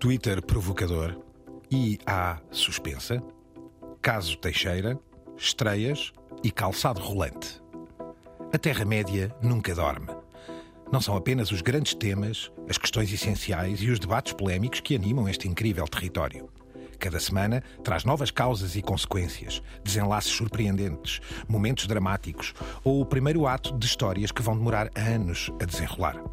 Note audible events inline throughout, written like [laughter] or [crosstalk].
Twitter provocador, IA suspensa, caso Teixeira, estreias e calçado rolante. A Terra-média nunca dorme. Não são apenas os grandes temas, as questões essenciais e os debates polémicos que animam este incrível território. Cada semana traz novas causas e consequências, desenlaces surpreendentes, momentos dramáticos ou o primeiro ato de histórias que vão demorar anos a desenrolar.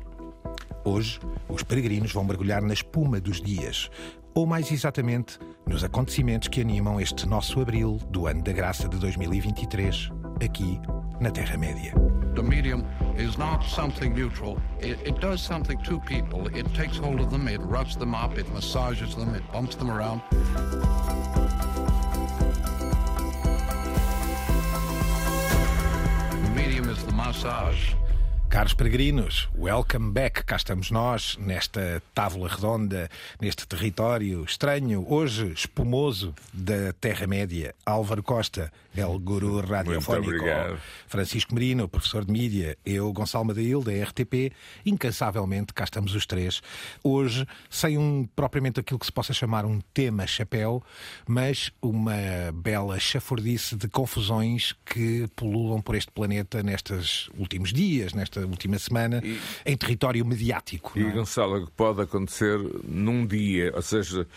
Hoje, os peregrinos vão mergulhar na espuma dos dias, ou mais exatamente, nos acontecimentos que animam este nosso abril do ano da graça de 2023, aqui na Terra-média. The medium is not something neutral. It, it does something to people. It takes hold of them, it rubs them up, it massages them, it bumps them around. The medium is the massage. Caros peregrinos, welcome back. Cá estamos nós, nesta tábua redonda, neste território estranho, hoje espumoso da Terra-média. Álvaro Costa, El Guru Radiofónico. Francisco Merino, professor de mídia. Eu, Gonçalo Madail, da RTP. Incansavelmente, cá estamos os três. Hoje, sem um, propriamente aquilo que se possa chamar um tema chapéu, mas uma bela chafurdice de confusões que pululam por este planeta nestes últimos dias, nesta última semana, em território mediático. E é? Gonçalo, que pode acontecer num dia, ou seja,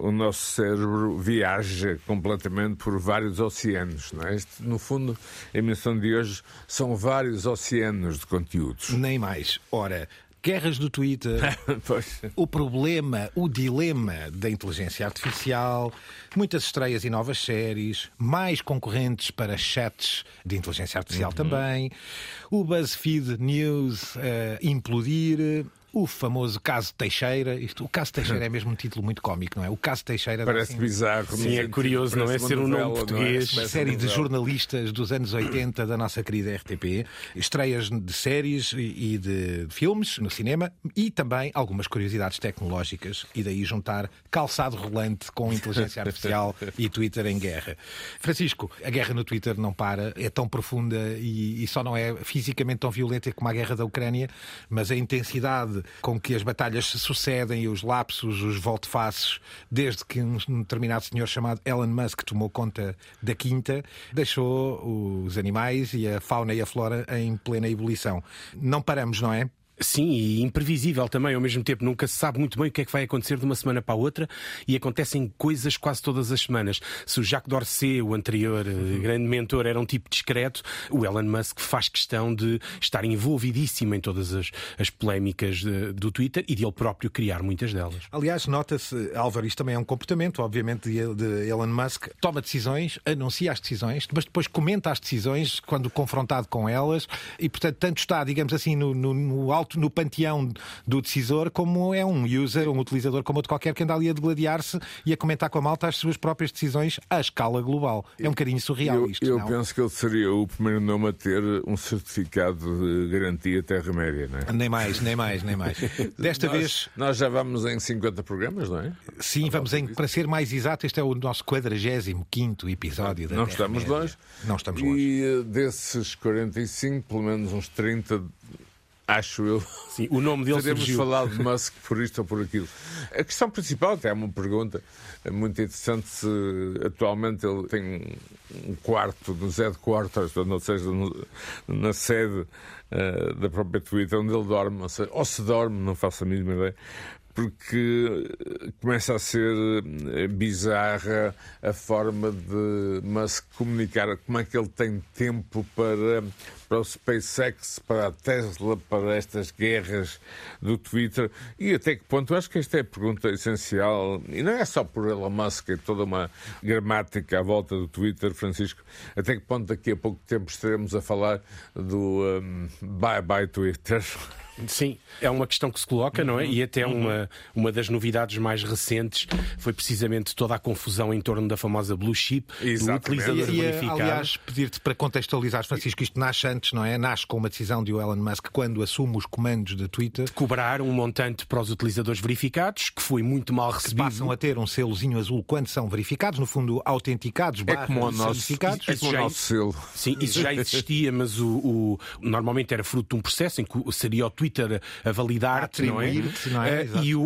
o nosso cérebro viaja completamente por vários oceanos, não é? Este, no fundo, a emissão de hoje são vários oceanos de conteúdos. Nem mais. Ora, guerras do Twitter, [laughs] o problema, o dilema da inteligência artificial, muitas estreias e novas séries, mais concorrentes para chats de inteligência artificial também, o BuzzFeed News eh, implodir. O famoso caso Teixeira, isto, o caso Teixeira é mesmo um título muito cómico, não é? O caso Teixeira Parece assim, bizarro. Sim, é curioso, não é? Ser um nome é? português. Parece série de jornalistas dos anos 80 da nossa querida RTP, estreias de séries e e de filmes no cinema e também algumas curiosidades tecnológicas e daí juntar calçado rolante com inteligência artificial e Twitter em guerra. Francisco, a guerra no Twitter não para, é tão profunda e, e só não é fisicamente tão violenta como a guerra da Ucrânia, mas a intensidade com que as batalhas se sucedem e os lapsos, os volte-faces, desde que um determinado senhor chamado Elon Musk tomou conta da quinta, deixou os animais e a fauna e a flora em plena ebulição. Não paramos, não é? Sim, e imprevisível também, ao mesmo tempo. Nunca se sabe muito bem o que é que vai acontecer de uma semana para a outra e acontecem coisas quase todas as semanas. Se o Jacques Dorset, o anterior eh, grande mentor, era um tipo discreto, o Elon Musk faz questão de estar envolvidíssimo em todas as, as polémicas de- do Twitter e de ele próprio criar muitas delas. Aliás, nota-se, Álvaro, isto também é um comportamento, obviamente, de de Elon Musk. Toma decisões, anuncia as decisões, mas depois comenta as decisões quando confrontado com elas e, portanto, tanto está, digamos assim, no, no- no alto, no panteão do decisor, como é um user, um utilizador como outro qualquer que anda ali a degladiar-se e a comentar com a malta as suas próprias decisões à escala global. É um bocadinho surreal Eu, isto, eu não? penso que ele seria o primeiro nome a ter um certificado de garantia Terra-média, não é? Nem mais, nem mais, nem mais. [laughs] Desta Nós- vez, Nós já vamos em 50 programas, não é? sim, vamos em, para ser mais exato, este é o nosso 45 episódio da Não estamos longe. Não estamos longe. E eh, desses 45, pelo menos uns 30, acho eu, Sim, o nome dele teremos surgiu. falado de Musk por isto ou por aquilo. A questão principal, até é uma pergunta muito interessante, se atualmente ele tem um- quarto nos headquarters, ou seja, na sede eh, da própria Twitter, onde ele dorme, ou, seja, ou se dorme, não faço a mínima ideia, porque eh, começa a ser eh, bizarra a forma de Musk comunicar como é que ele tem tempo para, para o SpaceX, para a Tesla, para estas guerras do Twitter. E até que ponto, eu acho que esta é a pergunta essencial. E não é só por Elon Musk, é toda uma gramática à volta do Twitter, Francisco, até que ponto daqui a pouco tempo estaremos a falar do um, bye bye Twitter. [laughs] Sim, é uma questão que se coloca, não é? Uhum. E até uma, uma das novidades mais recentes foi precisamente toda a confusão em torno da famosa blue chip, do Exatamente. utilizador E, e, verificado. aliás, pedir-te para contextualizar, Francisco, isto nasce antes, não é? Nasce com uma decisão de Elon Musk quando assume os comandos da Twitter, cobrar um montante para os utilizadores verificados, que foi muito mal que recebido. passam a ter um selozinho azul quando são verificados, no fundo, autenticados, É como o nosso, certificados. é como o nosso selo. Sim, isso já [laughs] existia, mas o, o- normalmente era fruto de um processo em que seria o Twitter Twitter a validar-te, não é? Não é? Eh, e o,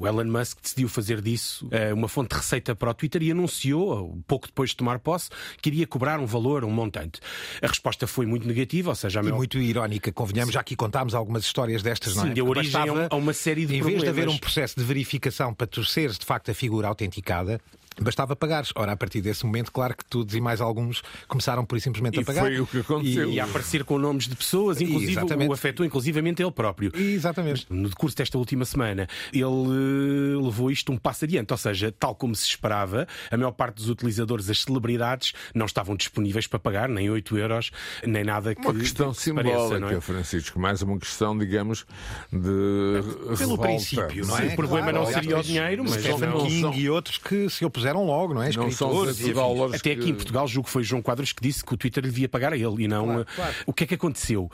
o Elon Musk decidiu fazer disso eh, uma fonte de receita para o Twitter e anunciou, pouco depois de tomar posse, que iria cobrar um valor, um montante. A resposta foi muito negativa, ou seja, a E maior muito irónica, convenhamos, já aqui contámos algumas histórias destas, não é? Sim, deu origem a bastava, a uma série de Em vez de haver problemas. um processo de verificação para tu seres de facto a figura autenticada, bastava pagares. Ora, a partir desse momento, claro que todos e mais alguns começaram por e simplesmente E a pagar. foi o que aconteceu. e a aparecer com nomes de pessoas, inclusive Exatamente. o afetou inclusivamente ele próprio. E, Exatamente. No decurso desta última semana, ele eh, levou isto um passo adiante, ou seja, tal como se esperava, a maior parte dos utilizadores, as celebridades, não estavam disponíveis para pagar nem 8 euros, nem nada que, Uma questão que se pareça, simbólica, não é? Francisco. Mais uma questão, digamos, de. Pelo revolta. princípio, não Sim, é? o problema não seria o dinheiro, mas Stephen King são- e outros que se opuseram logo, não é? Não Escritores dólares Até aqui que- em Portugal, julgo que foi João Quadros que disse que o Twitter devia pagar a ele e não. Claro, claro. O que é que aconteceu?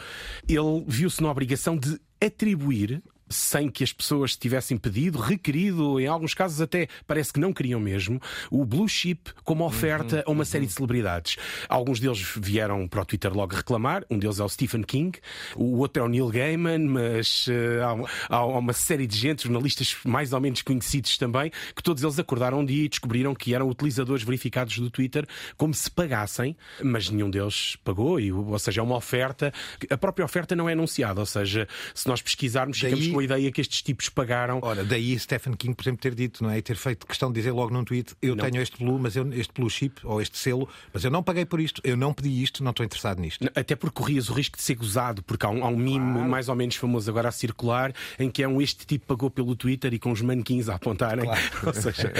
Ele viu-se na obrigação de atribuir. Sem que as pessoas tivessem pedido, requerido, em alguns casos até parece que não queriam mesmo, o Blue Chip como oferta a uma série de celebridades. Alguns deles vieram para o Twitter logo reclamar, um deles é o Stephen King, o outro é o Neil Gaiman, mas eh, há, uma- há uma série de gente, jornalistas mais ou menos conhecidos também, que todos eles acordaram um dia e descobriram que eram utilizadores verificados do Twitter como se pagassem, mas nenhum deles pagou, e, ou seja, é uma oferta. A própria oferta não é anunciada, ou seja, se nós pesquisarmos, Daí- ficamos com a ideia que estes tipos pagaram. Ora, daí Stephen King, por exemplo, ter dito, não é? E ter feito questão de dizer logo num tweet: eu tenho este blue, mas eu, este blue chip ou este selo, mas eu não paguei por isto, eu não pedi isto, não estou interessado nisto. Até porque corrias o risco de ser gozado, porque há um, há um meme mais ou menos famoso agora a circular em que é um este tipo pagou pelo Twitter e com os manequins a apontarem. [laughs] Ou seja,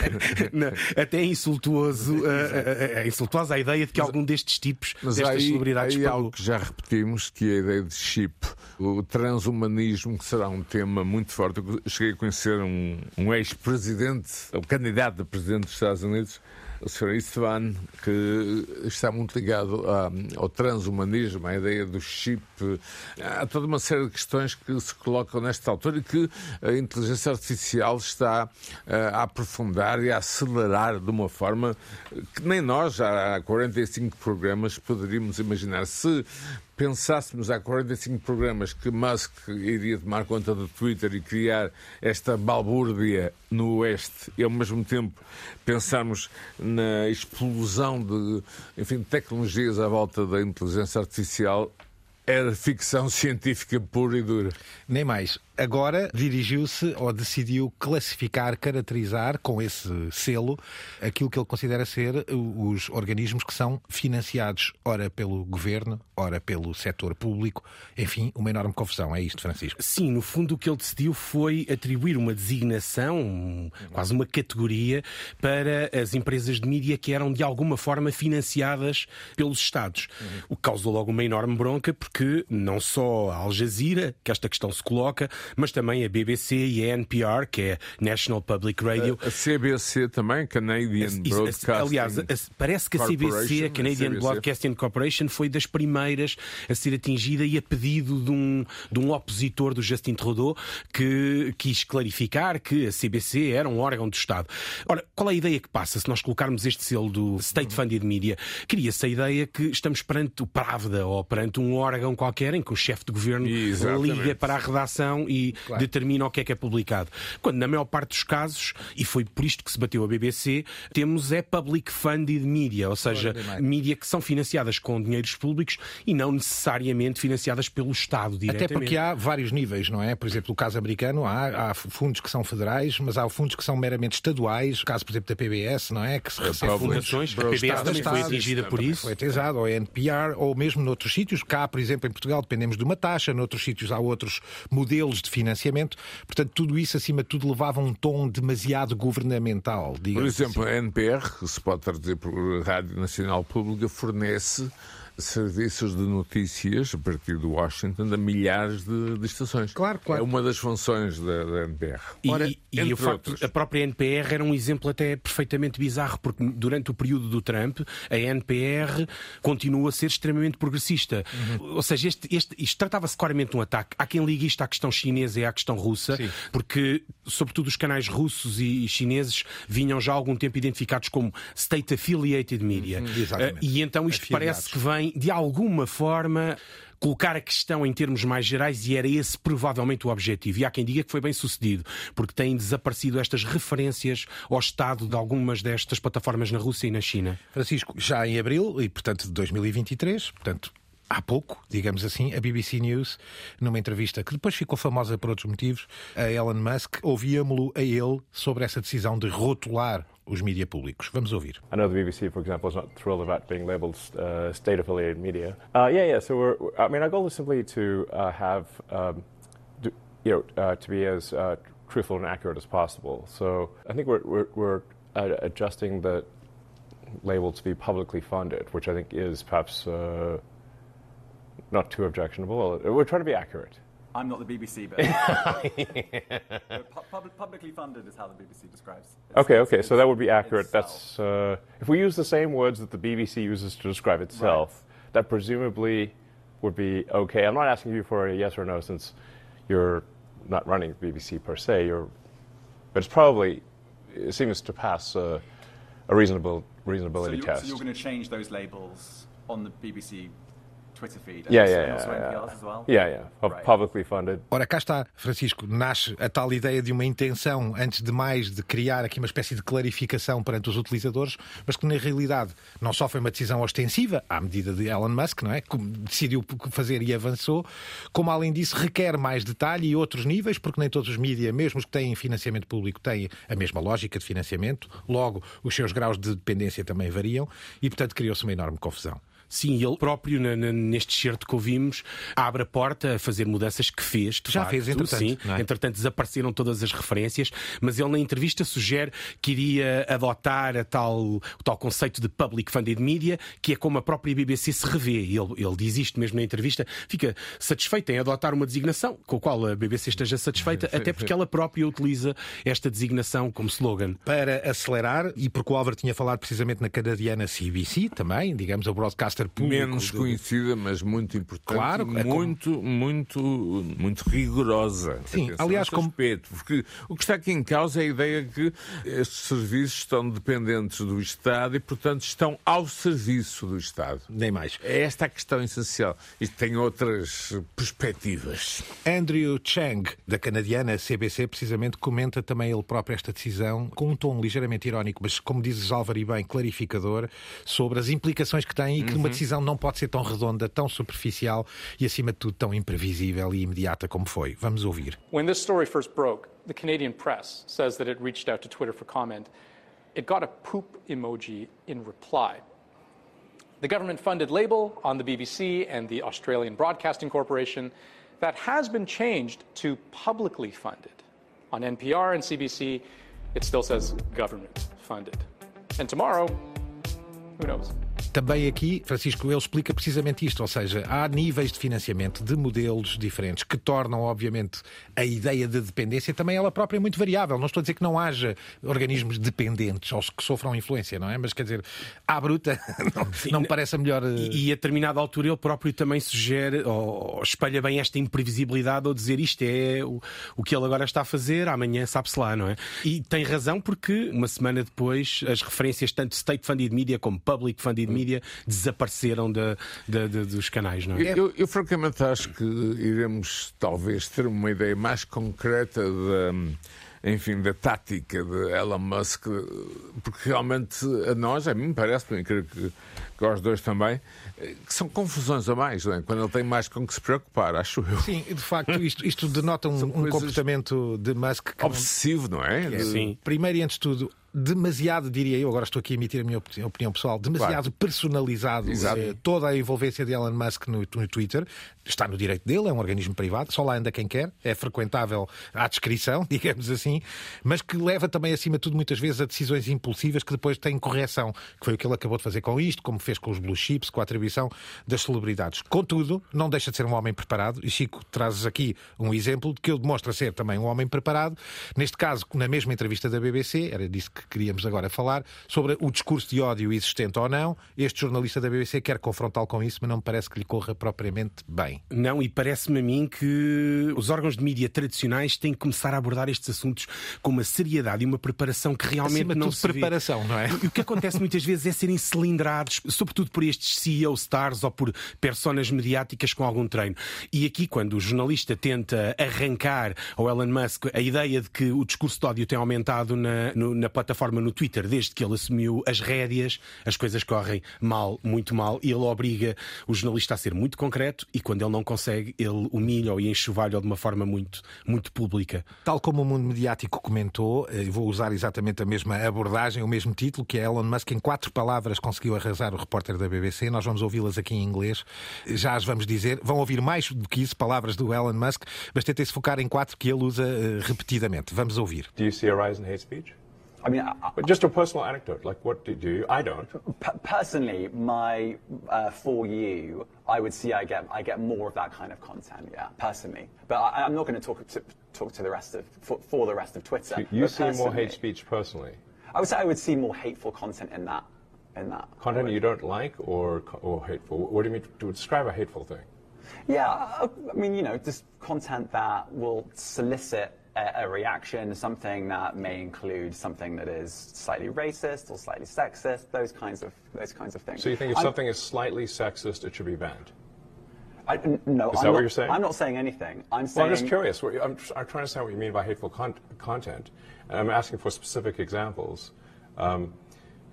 [laughs] não, até é insultuoso, é insultuosa a ideia de que algum destes tipos, Mas destas aí, celebridades, aí há pagou. algo que já repetimos, que é a ideia de chip, o transhumanismo, que será um tema muito forte. Eu cheguei a conhecer um, um ex-presidente, o candidato a presidente dos Estados Unidos, o Sr. Istvan, que está muito ligado à- ao transhumanismo, à ideia do chip. Há toda uma série de questões que se colocam nesta altura e que a inteligência artificial está eh, a aprofundar e a acelerar de uma forma que nem nós, há 45 programas, poderíamos imaginar. Se pensássemos há 45 programas que Musk iria tomar conta do Twitter e criar esta balbúrdia no Oeste e ao mesmo tempo pensarmos na explosão de enfim, tecnologias à volta da inteligência artificial, era ficção científica pura e dura. Nem mais. Agora dirigiu-se ou decidiu classificar, caracterizar com esse selo aquilo que ele considera ser os organismos que são financiados, ora pelo governo, ora pelo setor público. Enfim, uma enorme confusão. É isto, Francisco. Sim, no fundo o que ele decidiu foi atribuir uma designação, quase uma categoria, para as empresas de mídia que eram de alguma forma financiadas pelos Estados. O que causou logo uma enorme bronca, porque não só a Al Jazeera, que esta questão se coloca, mas também a BBC e a NPR, que é National Public Radio. A CBC também, Canadian Isso, Broadcasting. aliás, a- parece que a CBC, a Canadian CBC. Broadcasting Corporation, foi das primeiras a ser atingida e a pedido de um, de um opositor do Justin Trudeau que quis clarificar que a CBC era um órgão do Estado. Ora, qual é a ideia que passa se nós colocarmos este selo do State Funded Media? Cria-se a ideia que estamos perante o Pravda ou perante um órgão qualquer em que o chefe de governo Exatamente. liga para a redação e determina o que é que é publicado. Quando, na maior parte dos casos, e foi por isto que se bateu a BBC, temos é public funded media, ou seja, Ora, mídia que são financiadas com dinheiros públicos e não necessariamente financiadas pelo Estado diretamente. Até porque há vários níveis, não é? Por exemplo, no caso americano, há, há fundos que são federais, mas há fundos que são meramente estaduais. O caso, por exemplo, da PBS, não é? Que se recebe fundações, a o PBS Estado, também foi Estado, atingida por também isso. Foi utilizado, ou NPR, ou mesmo noutros sítios. Cá, por exemplo, em Portugal, dependemos de uma taxa, noutros sítios há outros modelos de financiamento. Portanto, tudo isso, acima de tudo, levava um tom demasiado governamental. Por exemplo, a NPR, que se pode traduzir por Rádio Nacional Pública, fornece serviços de notícias a partir de Washington a milhares de, de estações. Claro, claro. É uma das funções da, da NPR. E, Ora, e- e facto, a própria NPR era um exemplo até perfeitamente bizarro, porque durante o período do Trump, a NPR continua a ser extremamente progressista. Uhum. Ou seja, este, este- isto tratava-se claramente de um ataque. Há quem ligue isto à questão chinesa e à questão russa, Sim. porque, sobretudo, os canais russos e chineses vinham já há algum tempo identificados como State Affiliated Media. exatamente. Eh, e então isto Afiliados. parece que vem de alguma forma, colocar a questão em termos mais gerais e era esse provavelmente o objetivo. E há quem diga que foi bem sucedido, porque têm desaparecido estas referências ao Estado de algumas destas plataformas na Rússia e na China. Francisco, já em abril, e portanto de 2023, portanto há pouco, digamos assim, a BBC News, numa entrevista que depois ficou famosa por outros motivos, a Elon Musk, ouvíamos-lo a ele sobre essa decisão de rotular os mídias públicos. Vamos ouvir. I know the BBC, for example, is not thrilled about being labelled uh, state-affiliated media. Uh, yeah, yeah. So we're, I mean, our goal is simply to uh, have, um, do, you know, uh, to be as uh, truthful and accurate as possible. So I think we're, we're, we're uh, adjusting the label to be publicly funded, which I think is perhaps not too objectionable. We're trying to be accurate. I'm not the BBC, but pu- publicly funded is how the BBC describes. It. Okay, okay, so that would be accurate. That's uh, if we use the same words that the BBC uses to describe itself, right. that presumably would be okay. I'm not asking you for a yes or no since you're not running the BBC per se. You're, but it's probably it seems to pass uh, a reasonable reasonability so you're, test. So you're going to change those labels on the BBC Twitter feed. Yeah, yeah, yeah, yeah. As well? yeah, yeah. Right. Publicly funded. Ora, cá está, Francisco, nasce a tal ideia de uma intenção, antes de mais, de criar aqui uma espécie de clarificação perante os utilizadores, mas que na realidade não só foi uma decisão ostensiva, à medida de Elon Musk, não é? Que decidiu fazer e avançou, como além disso requer mais detalhe e outros níveis, porque nem todos os mídias, mesmo os que têm financiamento público, têm a mesma lógica de financiamento, logo os seus graus de dependência também variam e, portanto, criou-se uma enorme confusão. Sim, ele próprio, neste certo que ouvimos, abre a porta a fazer mudanças que fez. Já facto, fez, entretanto. Sim, é? entretanto desapareceram todas as referências, mas ele na entrevista sugere que iria adotar a tal, o tal conceito de public funded media, que é como a própria BBC se revê. Ele, ele diz isto mesmo na entrevista, fica satisfeito em adotar uma designação com a qual a BBC esteja satisfeita, até porque ela própria utiliza esta designação como slogan. Para acelerar, e porque o Álvaro tinha falado precisamente na canadiana CBC também, digamos, a broadcaster público. Menos conhecida, mas muito importante. Claro, é muito, como... muito, muito rigorosa. Sim, aliás, como... respeito, porque o que está aqui em causa é a ideia que estes serviços estão dependentes do Estado e, portanto, estão ao serviço do Estado. Nem mais. É esta a questão essencial. Isto tem outras perspectivas. Andrew Chang, da canadiana CBC, precisamente comenta também ele próprio esta decisão com um tom ligeiramente irónico, mas, como dizes Álvaro e bem, clarificador, sobre as implicações que tem e que uhum. Uma decisão não pode ser tão redonda, tão superficial e, acima de tudo, tão imprevisível e imediata como foi. Vamos ouvir. When this story first broke, the Canadian press says that it reached out to Twitter for comment. It got a poop emoji in reply. The government funded label on the BBC and the Australian Broadcasting Corporation that has been changed to publicly funded. On NPR and CBC, it still says government funded. And tomorrow, who knows? Também aqui, Francisco, ele explica precisamente isto, ou seja, há níveis de financiamento de modelos diferentes que tornam, obviamente, a ideia de dependência também ela própria muito variável. Não estou a dizer que não haja organismos dependentes ou que sofram influência, não é? Mas quer dizer, à bruta, [laughs] não, me parece a melhor. E, e, a determinada altura ele próprio também sugere ou, ou espalha bem esta imprevisibilidade ou dizer isto é o, o que ele agora está a fazer, amanhã sabe-se lá, não é? E tem razão porque uma semana depois as referências tanto state funded media como public funded media mídia desapareceram de, de, de, dos canais, não é? Eu, eu, francamente acho que iremos talvez ter uma ideia mais concreta da enfim, da tática de Elon Musk, porque realmente a nós, a mim me parece, também creio que, que aos dois também, que são confusões a mais, é? quando ele tem mais com que se preocupar, acho eu. Sim, de facto, isto, isto denota um, um comportamento de Musk obsessivo, não, não é? é? Sim. Primeiro e antes de tudo, demasiado, diria eu, agora estou aqui a emitir a minha opinião pessoal, demasiado claro. personalizado eh, toda a envolvência de Elon Musk no, no, Twitter. Está no direito dele, é um organismo privado, só lá anda quem quer, é frequentável à descrição, [laughs] digamos assim, mas que leva também, acima de tudo, muitas vezes a decisões impulsivas que depois têm correção, que foi o que ele acabou de fazer com isto, como fez com os blue chips, com a atribuição das celebridades. Contudo, não deixa de ser um homem preparado, e Chico, trazes aqui um exemplo de que ele demonstra ser também um homem preparado. Neste caso, na mesma entrevista da BBC, era disso que que queríamos agora falar, sobre o discurso de ódio existente ou não. Este jornalista da BBC quer confrontá-lo com isso, mas não me parece que lhe corra propriamente bem. Não, e parece-me a mim que os órgãos de mídia tradicionais têm que começar a abordar estes assuntos com uma seriedade e uma preparação que realmente Acima não tudo, se vê. preparação, não é? E o que acontece muitas vezes é serem cilindrados, sobretudo por estes CEO stars ou por personas mediáticas com algum treino. E aqui, quando o jornalista tenta arrancar ao Elon Musk a ideia de que o discurso de ódio tem aumentado na, no- na plataforma no Twitter desde que ele assumiu as rédeas, as coisas correm mal, muito mal, e ele obriga o jornalista a ser muito concreto e quando ele não consegue, ele humilha-o e enxovalha-o de uma forma muito, muito pública. Tal como o mundo mediático comentou, eh, vou usar exatamente a mesma abordagem, o mesmo título, que é Elon Musk em quatro palavras conseguiu arrasar o repórter da BBC. Nós vamos ouvi-las aqui em inglês. Já as vamos dizer. Vão ouvir mais do que isso, palavras do Elon Musk, mas tentem-se focar em quatro que ele usa eh, repetidamente. Vamos ouvir. Do you see a rise in hate speech? I mean, I, But just a personal anecdote, like what do do you? I don't. P- personally, my uh, for you, I would see I get I get more of that kind of content. Yeah, personally, but I, I'm not going to talk to talk to the rest of for, for the rest of Twitter. You see more hate speech personally. I would say I would see more hateful content in that in that Content you don't like or, or hateful? What do you mean to describe a hateful thing? Yeah, I, I mean, you know, just content that will solicit a, reaction, something that may include something that is slightly racist or slightly sexist, those kinds of those kinds of things. So you think if I'm- something is slightly sexist, it should be banned? I, no, Is I'm that what not, you're saying? I'm not saying anything. I'm Well. I'm just curious. I'm, I'm trying to understand what you mean by hateful con- content, and I'm asking for specific examples. Um,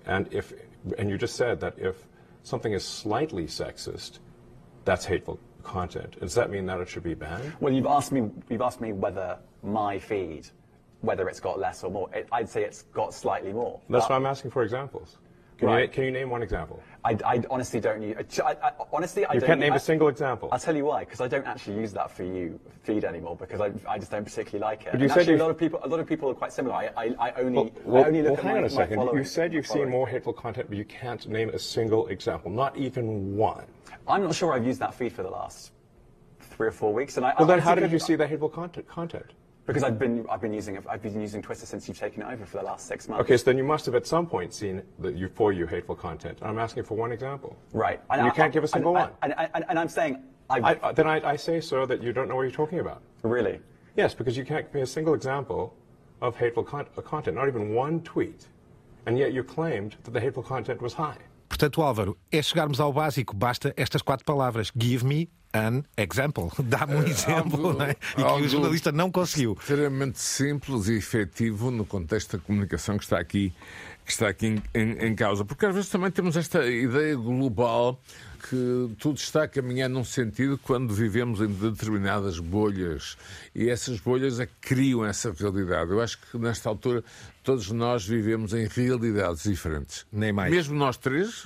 and if, and you just said that if something is slightly sexist, that's hateful content. Does that mean that it should be banned? Well, you've asked me. You've asked me whether my feed, whether it's got less or more. It, I'd say it's got slightly more. That's why I'm asking for examples. Can, you, can you name one example? I, I honestly don't use. I, I, honestly, I You don't. can't name I- a single example. I'll tell you why. Because I don't actually use that for you feed anymore. Because I, I just don't particularly like it. But you And said actually, you, a lot of people, a lot of people are quite similar. I, I, I only, well, well, I only look well, at hang my, on a second. You said you've seen more hateful content, but you can't name a single example, not even one. I'm not sure I've used that feed for the last three or four weeks. And I, Well, then I how did you see that hateful content? content? Because I've been I've been using. I've been using Twitter since you've taken it over for the last six months. Okay, so then you must have at some point seen the you, for you hateful content. I'm asking for one example. Right. And you can't give a single and, one. And, and, and I'm saying, I, I, I- then I, I say, so that you don't know what you're talking about. really. Yes, because you can't give me a single example of hateful con- uh, content, not even one tweet. And yet you claimed that the hateful content was high. Portanto, Álvaro, é chegarmos ao básico. Basta estas quatro palavras. Give me an example. [laughs] Dá-me um exemplo, algo- não é? E que o jornalista não conseguiu. Extremamente simples e efetivo no contexto da comunicação que está aqui, que está aqui em, em- em causa. Porque às vezes também temos esta ideia global que tudo está a caminhar num sentido quando vivemos em determinadas bolhas. E essas bolhas é criam essa realidade. Eu acho que nesta altura todos nós vivemos em realidades diferentes. Nem mais. Mesmo nós três,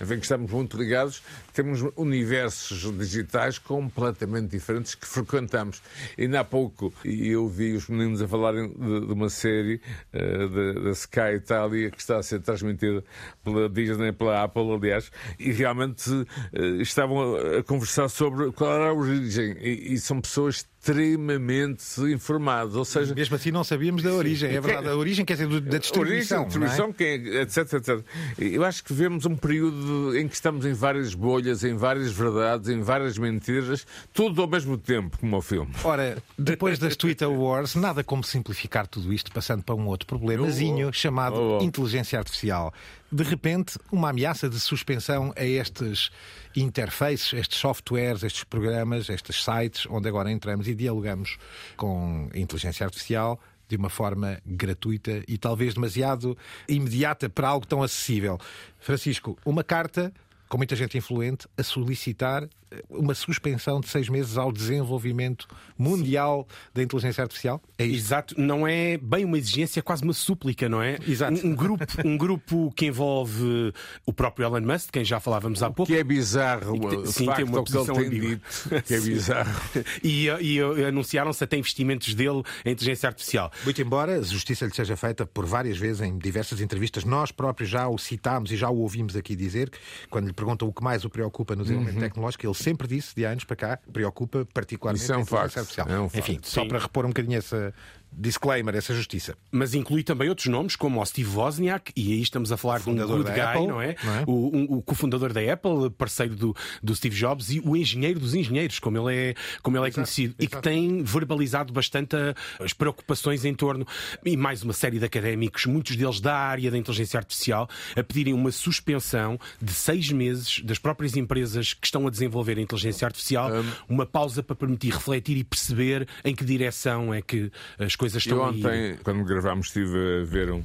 enfim, que estamos muito ligados, temos universos digitais completamente diferentes que frequentamos. Ainda há pouco eu vi os meninos a falarem de, de uma série eh, da- Sky Itália que está a ser transmitida pela Disney, pela Apple, aliás, e realmente eh, estavam a, a conversar sobre qual era a origem. E, e são pessoas extremamente informadas, ou seja, Mesmo assim, não sabíamos da origem. É verdade. A origem quer dizer da distribuição. Origem, distribuição, quem é- etc, etc. Eu acho que vemos um período em que estamos em várias bolhas, em várias verdades, em várias mentiras, tudo ao mesmo tempo, como o filme. é? Ora, depois das Twitter Wars, nada como simplificar tudo isto passando para um outro problemazinho chamado Oh, oh. inteligência artificial. De repente, uma ameaça de suspensão a estes interfaces, estes softwares, estes programas, estes sites onde agora entramos e dialogamos com a inteligência artificial de uma forma gratuita e talvez demasiado imediata para algo tão acessível. Francisco, uma carta com muita gente influente a solicitar eh, uma suspensão de seis meses ao desenvolvimento mundial da inteligência artificial? É isto? Exato, não é bem uma exigência, é quase uma súplica, não é? Exato. Um, grupo, [laughs] um grupo que envolve o próprio Elon Musk, de quem já falávamos há pouco. Que é bizarro, que tem- sim, tem uma que posição ambígua. dito, [laughs] que é Sim. bizarro. [laughs] E, e, e anunciaram-se até investimentos dele em inteligência artificial. Muito embora a justiça lhe seja feita por várias vezes em diversas entrevistas, nós próprios já o citámos e já o ouvimos aqui dizer, que, quando lhe perguntam o que mais o preocupa no desenvolvimento tecnológico, ele sempre disse, de anos para cá, preocupa particularmente Isso é um a inteligência facto, artificial. é um Enfim, facto. só Sim. para repor um bocadinho essa disclaimer, essa justiça. Mas inclui também outros nomes, como o Steve Wozniak, e aí estamos a falar de um good da guy, Apple, não é? não é? O, um- o cofundador da Apple, parceiro do, do Steve Jobs, e o engenheiro dos engenheiros, como ele é, como ele é conhecido, e que tem verbalizado bastante as preocupações em torno, e mais uma série de académicos, muitos deles da área da inteligência artificial, a pedirem uma suspensão de seis meses das próprias empresas que estão a desenvolver a inteligência artificial, uma pausa para permitir refletir e perceber em que direção é que as coisas Eu estão ir. ontem, quando gravámos, estive a ver um,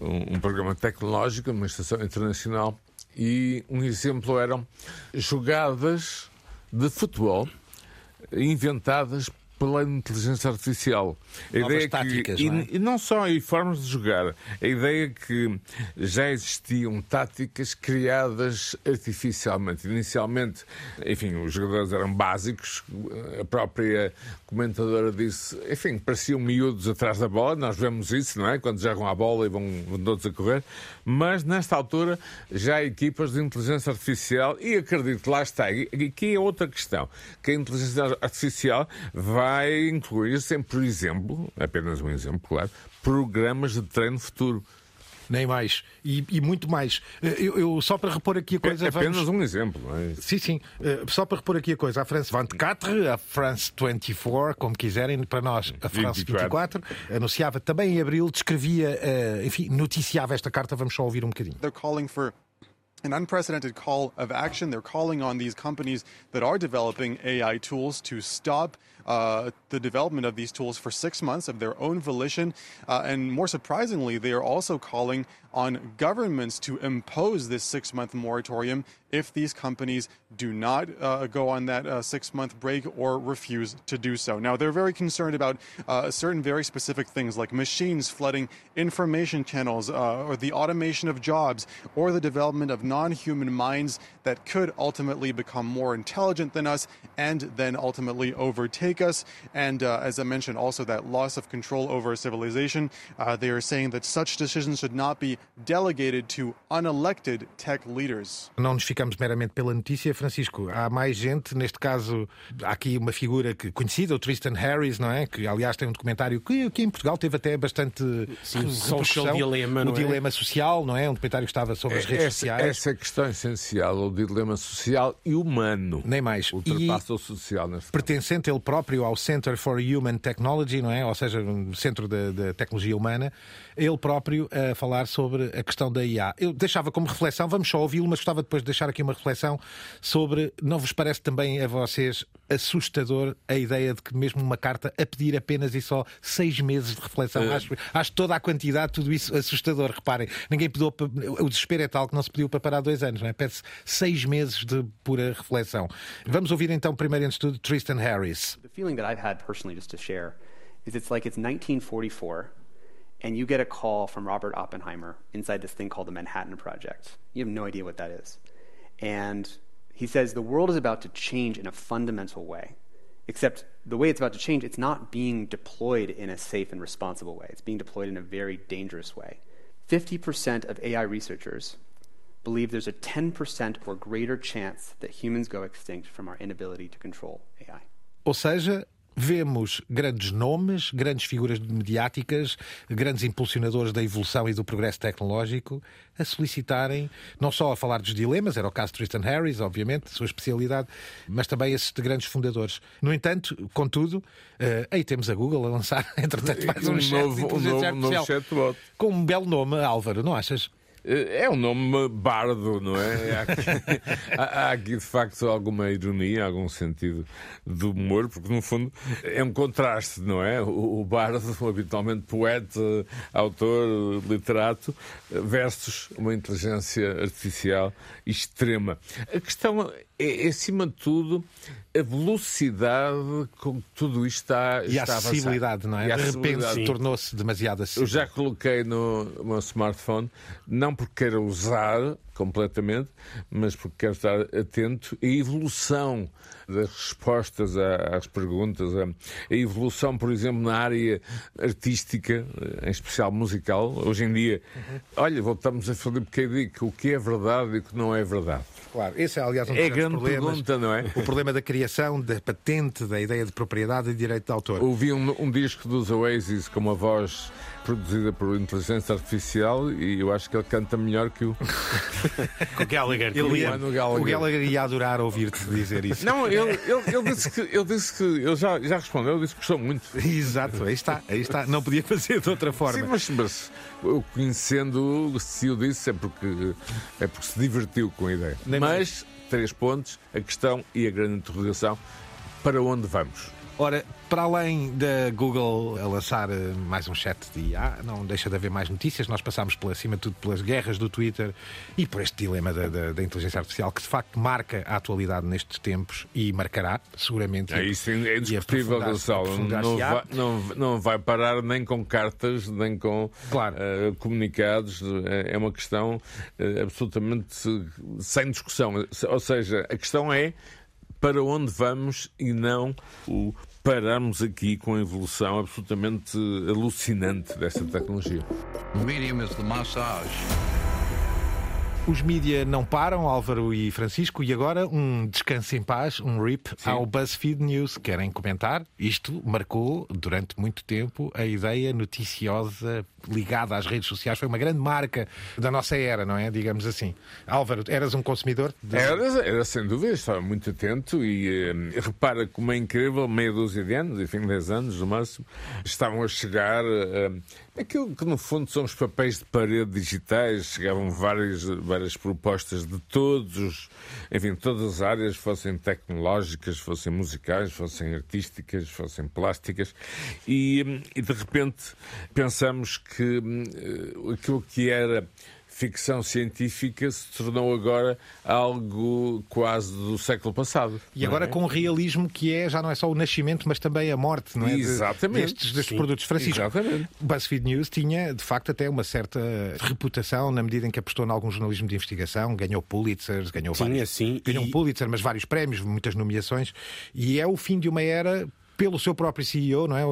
um, um programa tecnológico, uma estação internacional, e um exemplo eram jogadas de futebol inventadas pela inteligência artificial. A Novas ideia táticas, que, não é? e, e não só e formas de jogar, a ideia que já existiam táticas criadas artificialmente. Inicialmente, enfim, os jogadores eram básicos, a própria comentadora disse, enfim, pareciam miúdos atrás da bola, nós vemos isso, não é? Quando jogam a bola e vão, vão todos a correr, mas nesta altura já há equipas de inteligência artificial e acredito, lá está, e aqui é outra questão, que a inteligência artificial vai incluir-se em, por exemplo, apenas um exemplo, claro, programas de treino futuro. Nem mais. E, e muito mais. Eh, Eu, eu- só para repor aqui a coisa. É apenas vamos- um exemplo, não é? Sim, sim. Eh, só para repor aqui a coisa, a France 24, a France 24, como quiserem, para nós, a France 24. 24, anunciava também em abril, descrevia, eh, enfim, noticiava esta carta. Vamos só ouvir um bocadinho. They're calling for an unprecedented call of action. They're calling on these companies that are developing AI tools to stop uh, the development of these tools for six months of their own volition. Uh, and more surprisingly, they are also calling on governments to impose this six month moratorium if these companies do not uh, go on that uh, six month break or refuse to do so. Now, they're very concerned about uh, certain very specific things like machines flooding information channels uh, or the automation of jobs or the development of non human minds that could ultimately become more intelligent than us and then ultimately overtake us. And uh, as I mentioned, also that loss of control over civilization. Uh, they are saying that such decisions should not be delegated to unelected tech leaders. Não nos ficamos meramente pela notícia, Francisco. Há mais gente, neste caso, há aqui uma figura que, conhecida, o Tristan Harris, não é? Que, aliás, tem um documentário que aqui em Portugal teve até bastante. Sim, repercussão. Social Dilemma, O é? dilema social, não é? Um documentário que estava sobre as redes Essa, sociais. essa é a questão essencial, o dilema social e humano. Nem mais. Ultrapassa o social neste caso. pertencente ele próprio ao Center for Human Technology, não é? Ou seja, um centro da tecnologia humana, ele próprio a falar sobre a questão da IA. Eu deixava como reflexão, vamos só ouvi-lo, mas gostava depois de deixar aqui uma reflexão sobre, não vos parece também a vocês assustador a ideia de que mesmo uma carta a pedir apenas e só seis meses de reflexão? Acho, acho toda a quantidade, tudo isso assustador. Reparem, ninguém pediu, para- o desespero é tal que não se pediu para parar dois anos, não é? Pede-se seis meses de pura reflexão. Vamos ouvir então, primeiro antes de tudo, Tristan Harris. The feeling that I've had personally, just to share, is it's like it's 1944, and you get a call from Robert Oppenheimer inside this thing called the Manhattan Project. You have no idea what that is. And he says the world is about to change in a fundamental way. Except the way it's about to change, it's not being deployed in a safe and responsible way. It's being deployed in a very dangerous way. 50% of AI researchers believe there's a 10% or greater chance that humans go extinct from our inability to control AI. Ou seja, vemos grandes nomes, grandes figuras mediáticas, grandes impulsionadores da evolução e do progresso tecnológico a solicitarem, não só a falar dos dilemas, era o caso de Tristan Harris, obviamente, sua especialidade, mas também esses de grandes fundadores. No entanto, contudo, eh, aí temos a Google a lançar, [laughs] entretanto, mais um, Um novo- de um inteligência novo- novo artificial. chatbot. Com um belo nome, Álvaro, não achas? É um nome bardo, não é? Há aqui, [laughs] há- aqui, de facto alguma ironia, algum sentido de humor, porque no fundo é um contraste, não é? O, o bardo, [laughs] habitualmente poeta, autor, literato, versus uma inteligência artificial extrema. A questão é, acima de tudo, a velocidade com que tudo isto está, E a está a acessibilidade, não é? E a De repente tornou-se demasiado Eu acessível. já coloquei no meu smartphone, não porque queira usar completamente, mas porque quero estar atento à evolução das respostas às perguntas, a evolução, por exemplo, na área artística, em especial musical. Hoje em dia, olha, voltamos a Filipe K. Dick, o que é verdade e o que não é verdade. Claro, esse é, aliás, um dos É grande problemas. pergunta, não é? O problema da criação, da patente, da ideia de propriedade e direito de autor. Ouvi um, um disco dos Oasis com uma voz produzida por inteligência artificial e eu acho que ele canta melhor que o. [laughs] Com o Gallagher. Ele ia, o Gallagher. Gallagher ia adorar ouvir-te dizer isso. Não, ele, ele, ele disse que. Ele disse que. Ele já, já respondeu, ele disse que gostou muito. Exato, aí está, aí está. Não podia fazer de outra forma. Sim, mas, mas eu conhecendo, se o disse é porque, é porque se divertiu com a ideia. Nem mas, três pontos, a questão e a grande interrogação: para onde vamos? Ora, para além da Google a lançar eh, mais um chat de IA, não deixa de haver mais notícias. Nós passámos, por acima de tudo, pelas guerras do Twitter e por este dilema da, da- da inteligência artificial, que de facto marca a atualidade nestes tempos e marcará, seguramente. É isso, é indiscutível, Gonçalo. Não vai, não, não vai parar nem com cartas, nem com Claro. eh, comunicados. É é uma questão eh, absolutamente sem discussão. Ou seja, a questão é para onde vamos e não o pararmos aqui com a evolução absolutamente alucinante desta tecnologia. The medium is the massage. Os mídia não param, Álvaro e Francisco, e agora um descanso em paz, um RIP ao BuzzFeed News. Querem comentar? Isto marcou durante muito tempo a ideia noticiosa ligada às redes sociais. Foi uma grande marca da nossa era, não é? Digamos assim. Álvaro, eras um consumidor? de- Era, era sem dúvida, estava muito atento e eh, repara como é incrível, meia dúzia de anos, enfim, 10 anos no máximo, estavam a chegar eh, aquilo que no fundo são os papéis de parede digitais, chegavam várias, várias propostas de todos os, enfim, todas as áreas, fossem tecnológicas, fossem musicais, fossem artísticas, fossem plásticas, e, e de repente pensamos que hum, eh, aquilo que era ficção científica se tornou agora algo quase do século passado. E agora com o realismo que é, já não é só o nascimento, mas também a morte, não é? De- Exatamente. Destes, destes Sim, produtos. Francisco, exatamente. BuzzFeed News tinha, de facto, até uma certa reputação na medida em que apostou em algum jornalismo de investigação, ganhou Pulitzers, ganhou Tinha, vários. sim, Ganhou e- um Pulitzer, mas vários prémios, muitas nomeações. E é o fim de uma era. Pelo seu próprio CEO, não é?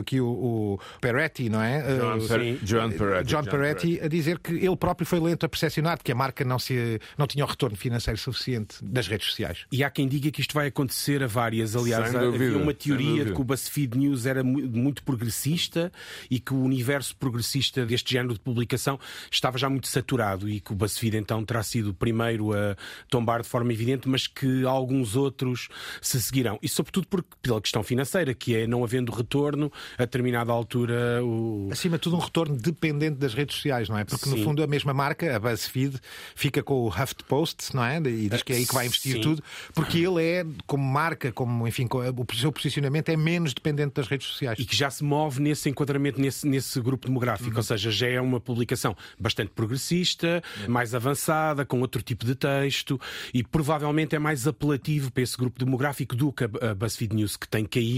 Aqui o, o Peretti, não é? John, Uh, Per- John Peretti. John Peretti a dizer que ele próprio foi lento a percepcionar que a marca não, se, não tinha o retorno financeiro suficiente das redes sociais. E há quem diga que isto vai acontecer a várias. Aliás, há- dúvida, havia uma teoria de que o BuzzFeed News era mu- muito progressista e que o universo progressista deste género de publicação estava já muito saturado e que o BuzzFeed então terá sido o primeiro a tombar de forma evidente, mas que alguns outros se seguirão. E sobretudo porque, pela questão financeira, que é não havendo retorno, a determinada altura o. Acima de tudo, um retorno dependente das redes sociais, não é? Porque, no Sim. fundo, a mesma marca, a BuzzFeed, fica com o HuffPost, não é? E diz que é aí que vai investir Sim. tudo, porque ele é, como marca, como, enfim, o seu posicionamento é menos dependente das redes sociais. e que já se move nesse enquadramento, nesse, nesse grupo demográfico. Ou seja, já é uma publicação bastante progressista, mais avançada, com outro tipo de texto e provavelmente é mais apelativo para esse grupo demográfico do que a a BuzzFeed News, que tem caído.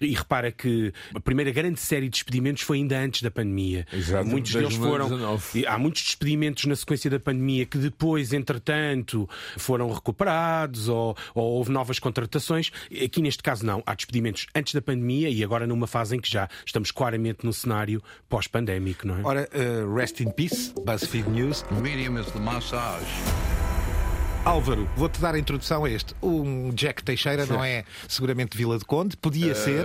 E repara que a primeira grande série de despedimentos foi ainda antes da pandemia. Exato, muitos deles foram. 2019. e Há muitos despedimentos na sequência da pandemia que depois, entretanto, foram recuperados ou, ou houve novas contratações. Aqui neste caso não. Há despedimentos antes da pandemia e agora numa fase em que já estamos claramente no cenário pós-pandémico, não é? Ora, uh, rest in peace, BuzzFeed News. The medium is the massage. Álvaro, vou-te dar a introdução a este. Um Jack Teixeira não é seguramente Vila de Conde, podia ser,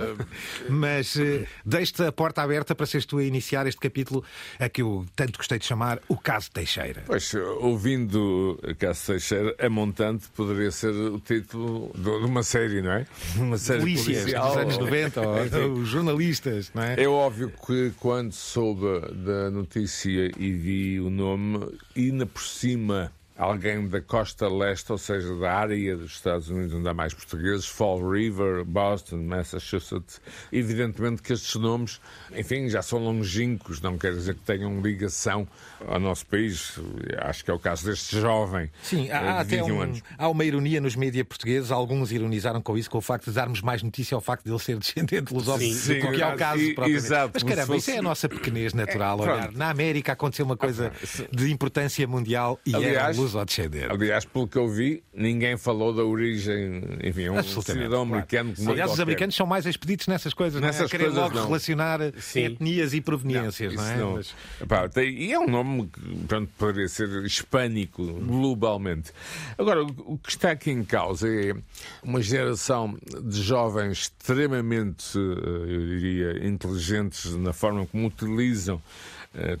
mas uh, deixo-te a porta aberta para seres tu a iniciar este capítulo a que eu tanto gostei de chamar o Caso Teixeira. Pois, ouvindo a Cássio Teixeira, a montante poderia ser o título de uma série, não é? Uma série Polícias policial. dos anos 90, ou, [laughs] os jornalistas, não é? É óbvio que quando soube da notícia e vi o nome, e ainda por cima alguém da costa leste, ou seja, da área dos Estados Unidos onde há mais portugueses, Fall River, Boston, Massachusetts, evidentemente que estes nomes, enfim, já são longínquos, não quer dizer que tenham ligação ao nosso país. Acho que é o caso deste jovem. Sim, há, de até 21 um- anos. há uma ironia nos mídias portugueses. Alguns ironizaram com isso, com o facto de darmos mais notícia ao facto de ele ser [laughs] descendente lusófono Sim, do que ao sim, caso e- propriamente. exato, Mas caramba, se isso é a fosse- nossa pequenez natural. É, olhar. Na América aconteceu uma coisa de importância mundial e Aliás, eram lusodescendente. Aliás, pelo que eu vi, ninguém falou da origem, enfim, é um cidadão claro. americano como Aliás, os americanos são mais expeditos nessas coisas, não é? Nessas A querer coisas, logo não. relacionar Sim. etnias e proveniências, não, Isso é? não. Mas- Epá, tem- e é um nome que pronto, poderia ser hispânico globalmente. Agora, o, que está aqui em causa é uma geração de jovens extremamente, eh, eu diria, inteligentes na forma como utilizam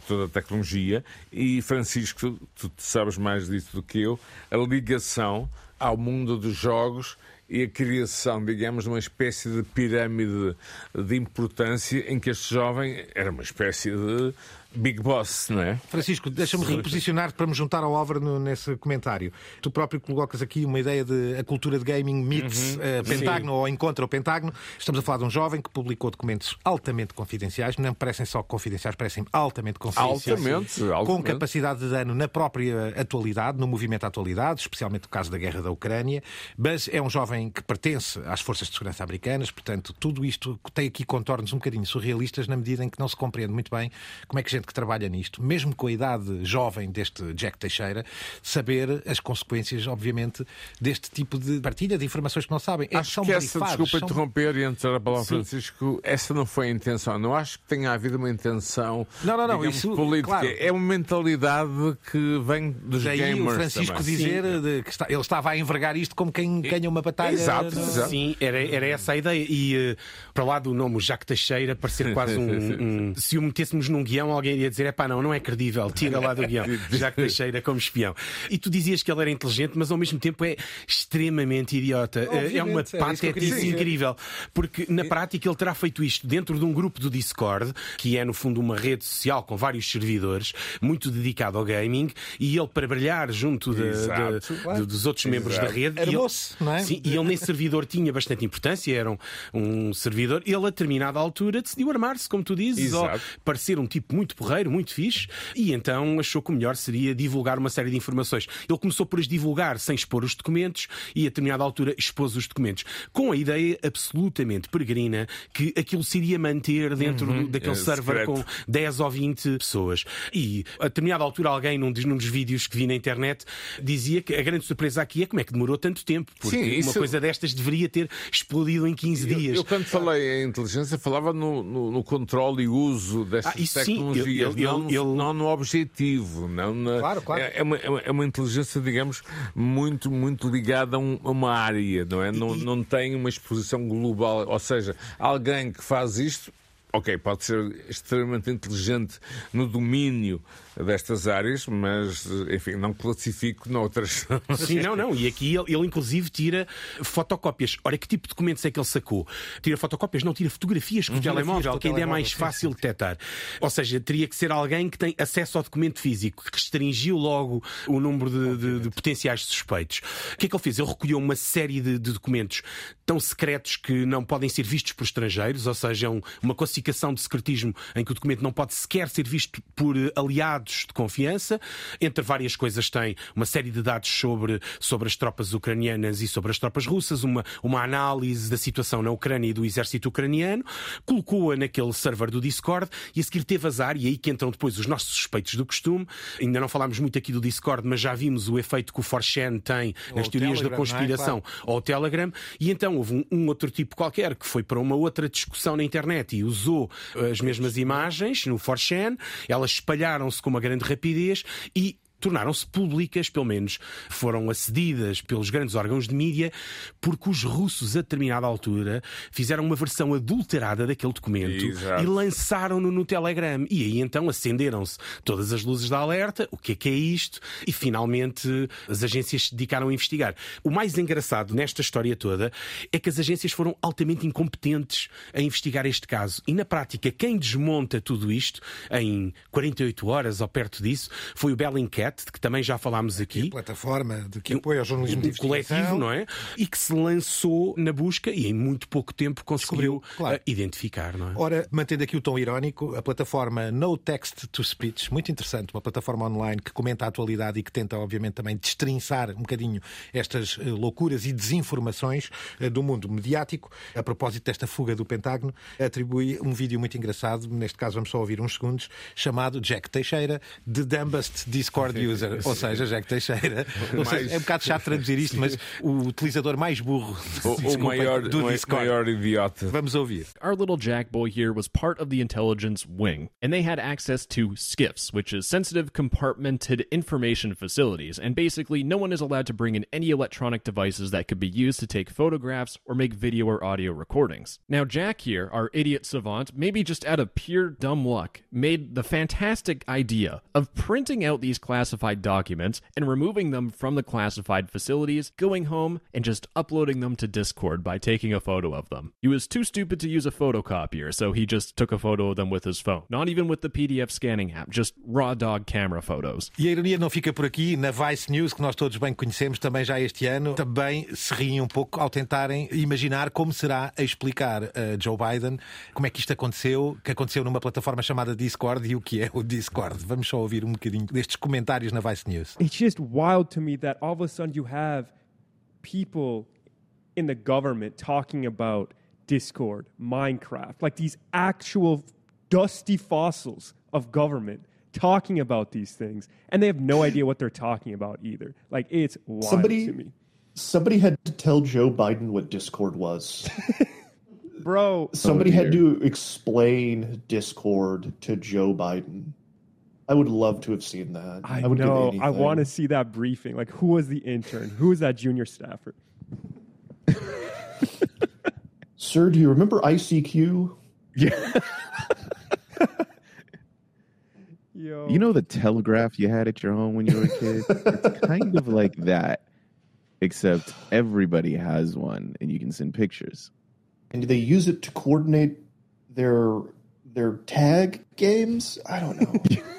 toda a tecnologia. E, Francisco, tu, tu sabes mais disso do que eu, a ligação ao mundo dos jogos e a criação, digamos, de uma espécie de pirâmide de importância em que este jovem era uma espécie de Big Boss, não é? Francisco, deixa-me reposicionar-te para me juntar ao Álvaro no- nesse comentário. Tu próprio colocas aqui uma ideia de a cultura de gaming meets Uhum. eh, Pentágono ou encontra o Pentágono. Estamos a falar de um jovem que publicou documentos altamente confidenciais, não parecem só confidenciais, parecem altamente confidenciais. Altamente, Com altamente. capacidade de dano na própria atualidade, no movimento atualidade, especialmente no caso da guerra da Ucrânia. Mas é um jovem que pertence às forças de segurança americanas, portanto, tudo isto tem aqui contornos um bocadinho surrealistas na medida em que não se compreende muito bem como é que gente que trabalha nisto, mesmo com a idade jovem deste Jack Teixeira, saber as consequências, obviamente, deste tipo de partilha de informações que não sabem. É, Acho são que essa, desculpa são- interromper e antes da palavra Sim. Francisco, essa não foi a intenção. Não acho que tenha havido uma intenção Não, não, não, digamos, isso, política. claro. É uma mentalidade que vem dos Daí gamers o Francisco também. dizer de que está- ele estava a envergar isto como quem ganha uma batalha. Exato, no- exato. Sim, era, era essa a ideia. E eh, para lá do nome Jacques Teixeira, parecer [laughs] quase um, um- Se o metêssemos num guião, alguém iria dizer: é pá, não, não é credível, tira lá do guião. [laughs] Jacques Teixeira como espião. E tu dizias que ele era inteligente, mas ao mesmo tempo é extremamente idiota. Eh, é uma Obviamente, que patetice incrível. Porque na prática ele terá feito isto dentro de um grupo do Discord, que é no fundo uma rede social com vários servidores, muito dedicado ao gaming, e ele para brilhar junto de- Exato. de- de- dos outros membros da Exato. rede. Era e ele- moço, não é? Sim, e ele nesse servidor tinha bastante importância, era um, um servidor. Ele, a determinada altura, decidiu armar-se, como tu dizes, ou Exato. parecer um tipo muito porreiro, muito fixe, e então achou que o melhor seria divulgar uma série de informações. Ele começou por as divulgar sem expor os documentos e, a determinada altura, expôs os documentos, com a ideia absolutamente peregrina que aquilo se iria manter dentro do- daquele é server secreto. com 10 ou 20 pessoas. E, a determinada altura, alguém, num dos, num dos vídeos que vi na internet, dizia que a grande surpresa aqui é como é que demorou tanto tempo, porque Sim, uma isso- coisa destas deveria ter explodido em 15 Eu, dias. eu, quando falei em inteligência, falava no, no, no controle e uso destas Ah, sim, tecnologias, ele- não, ele- no, não no objetivo. Não na- Claro, claro. É, é uma, é uma- é uma inteligência, digamos, muito, muito ligada a, um- a uma área, não é? Não, não tem uma exposição global. Ou seja, alguém que faz isto. Ok, pode ser extremamente inteligente no domínio destas áreas, mas, enfim, não classifico noutras. [laughs] Sim, não, não. E aqui ele, ele, inclusive tira fotocópias. Ora, que tipo de documentos é que ele sacou? Tira fotocópias, não tira fotografias com o telemóvel, com o que ainda é telemóvel, mais sim, fácil de detectar. Ou seja, teria que ser alguém que tem acesso ao documento físico, que restringiu logo o número de, de- de potenciais suspeitos. O que é que ele fez? Ele recolheu uma série de, de documentos tão secretos que não podem ser vistos por estrangeiros, ou seja, é um- uma classificação de secretismo em que o documento não pode sequer ser visto por eh, aliados de confiança. Entre várias coisas tem uma série de dados sobre, sobre as tropas ucranianas e sobre as tropas russas, uma, uma análise da situação na Ucrânia e do exército ucraniano, colocou-a naquele server do Discord e a seguir teve azar, e aí que entram depois os nossos suspeitos do costume. Ainda não falámos muito aqui do Discord, mas já vimos o efeito que o 4chan tem nas o teorias da Telegram, não é? conspiração ao Telegram, e então houve um, um outro tipo qualquer que foi para uma outra discussão na internet e usou as mesmas imagens no 4chan, elas espalharam-se com uma grande rapidez e tornaram-se públicas, pelo menos foram acedidas pelos grandes órgãos de mídia, porque os russos, a determinada altura, fizeram uma versão adulterada daquele documento Exato. e lançaram-no no Telegram. E aí então acenderam-se todas as luzes da alerta, o que é que é isto? E finalmente as agências se dedicaram a investigar. O mais engraçado nesta história toda é que as agências foram altamente incompetentes a investigar este caso. E na prática, quem desmonta tudo isto em 48 horas ou perto disso foi o Bellingcat, de que também já falámos aqui. plataforma de que apoia ao jornalismo Um coletivo, não é? E que se lançou na busca e em muito pouco tempo conseguiu claro. eh, identificar, não é? Ora, mantendo aqui o tom irónico, a plataforma No Text to Speech, muito interessante, uma plataforma online que comenta a atualidade e que tenta, obviamente, também destrinçar um bocadinho estas eh, loucuras e desinformações eh, do mundo mediático. A propósito desta fuga do Pentágono, atribui um vídeo muito engraçado, neste caso vamos só ouvir uns segundos, chamado Jack Teixeira, The Dumbest Discord user, ou seja, Jack Teixeira. Ou Mais- seja, é um bocado chato traduzir isto, mas o utilizador mais burro O, o maior, do o Discord. maior idiota. Vamos ouvir. Our little Jack boy here was part of the intelligence wing, and they had access to SCIFs, which is sensitive compartmented information facilities, and basically no one is allowed to bring in any electronic devices that could be used to take photographs or make video or audio recordings. Now, Jack here, our idiot savant, maybe just out of pure dumb luck, made the fantastic idea of printing out these classified documents and removing them from the classified facilities, going home, and just uploading them to Discord by taking a photo of them. He was too stupid to use a photocopier, so he just took a photo of them with his phone. Not even with the PDF scanning app, just raw dog camera photos. E a ironia não fica por aqui. Na Vice News, que nós todos bem conhecemos, também já este ano, também se riem um pouco ao tentarem imaginar como será a explicar a Joe Biden como é que isto aconteceu, que aconteceu numa plataforma chamada Discord e o que é o Discord. Vamos só ouvir um bocadinho destes comentários na Vice News. it's just wild to me that all of a sudden you have people in the government talking about Discord, Minecraft, like these actual dusty fossils of government talking about these things, and they have no idea what they're talking about either. Like it's wild Somebody- to me, Somebody had to tell Joe Biden what Discord was. [laughs] bro. Somebody oh, had to explain Discord to Joe Biden. I would love to have seen that. I, would know. I want to see that briefing. Like, who was the intern? Who was that junior staffer? [laughs] Sir, do you remember ICQ? Yeah. [laughs] Yo. You know the telegraph you had at your home when you were a kid? it's kind of like that, except everybody has one and you can send pictures. And do they use it to coordinate their their tag games? I don't know. [laughs]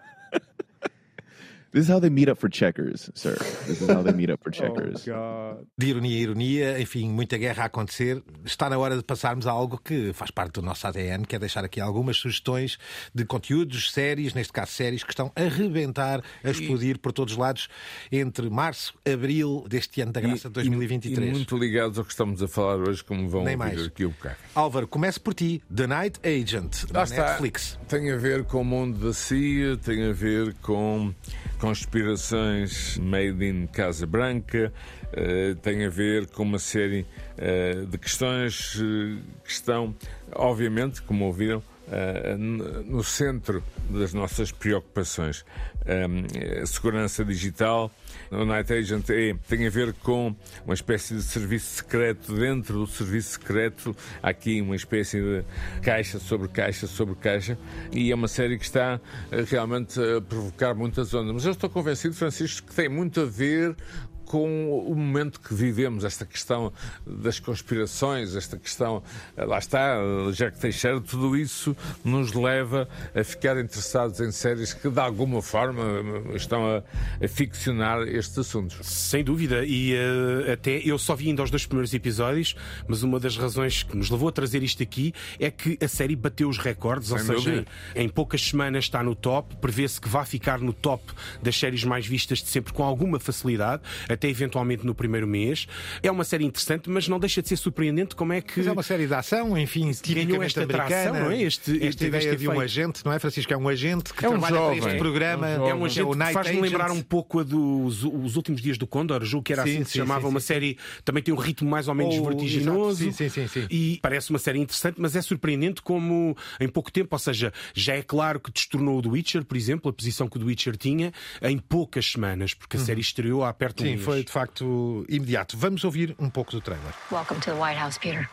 This is how they meet up for checkers, sir. This is how they meet up for [laughs] checkers. Oh, God. De ironia a ironia, enfim, muita guerra a acontecer. Está na hora de passarmos a algo que faz parte do nosso ADN, que é deixar aqui algumas sugestões de conteúdos, séries, neste caso séries, que estão a rebentar, a explodir por todos os lados entre março, abril deste ano da graça de E 2023. muito ligados ao que estamos a falar hoje, como vão Nem ouvir mais. aqui o bocado. Álvaro, comece por ti. The Night Agent, da está. Netflix. Tem a ver com o mundo da CIA, tem a ver com conspirações made in Casa Branca, eh, tem a ver com uma série eh, de questões eh, que estão, obviamente, como ouviram, no centro das nossas preocupações. Um, segurança digital. O Night Agent é, tem a ver com uma espécie de serviço secreto. Dentro do serviço secreto, há aqui uma espécie de caixa sobre caixa sobre caixa. E é uma série que está eh, realmente a provocar muitas ondas. Mas eu estou convencido, Francisco, que tem muito a ver com o momento que vivemos, esta questão das conspirações, esta questão, eh, lá está, Jack Teixeira, tudo isso nos leva a ficar interessados em séries que de alguma forma estão a, a ficcionar estes assuntos. Sem dúvida, e eh, até eu só vi ainda os dois primeiros episódios, mas uma das razões que nos levou a trazer isto aqui é que a série bateu os recordes, ou Sem seja, dúvida. em poucas semanas está no top, prevê-se que vai ficar no top das séries mais vistas de sempre com alguma facilidade, até eventualmente no primeiro mês. É uma série interessante, mas não deixa de ser surpreendente como é que. Mas é uma série de ação, enfim, ganhou tipicamente esta americana. atração, não é? Este- esta este- ideia este de um agente, não é, Francisco? É um agente que É um trabalha jovem. para este programa. É um É um agente o que faz-me lembrar um pouco a dos os últimos dias do Condor, julgo que era Sim, assim que se sim, chamava, sim, uma série também tem um ritmo mais ou menos Oh, vertiginoso. exato. Sim, sim, sim. E parece uma série interessante, mas é surpreendente como em pouco tempo, ou seja, já é claro que destornou o The Witcher, por exemplo, a posição que o The Witcher tinha, em poucas semanas, porque a série estreou há perto de um mês. Foi de facto imediato. Vamos ouvir um pouco do trailer. Welcome to the White House, Peter.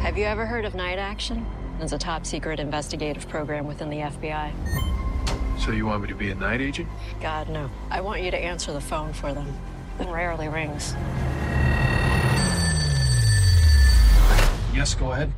Have you ever heard of Night Action? It's a top secret investigative program within the FBI. So you want me to be a night agent? God, no. I want you to answer the phone for them. It rarely rings. Yes, go ahead.